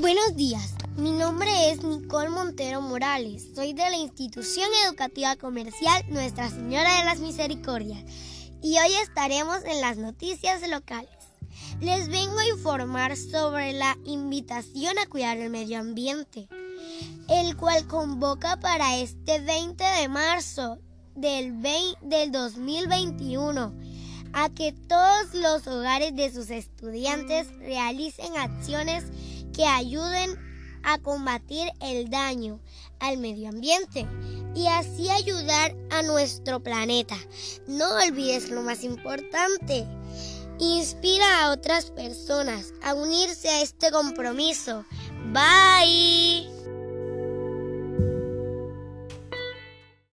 Buenos días, mi nombre es Nicole Montero Morales, soy de la institución educativa comercial Nuestra Señora de las Misericordias y hoy estaremos en las noticias locales. Les vengo a informar sobre la invitación a cuidar el medio ambiente, el cual convoca para este 20 de marzo del, del 2021 a que todos los hogares de sus estudiantes realicen acciones que ayuden a combatir el daño al medio ambiente y así ayudar a nuestro planeta. No olvides lo más importante. Inspira a otras personas a unirse a este compromiso. Bye.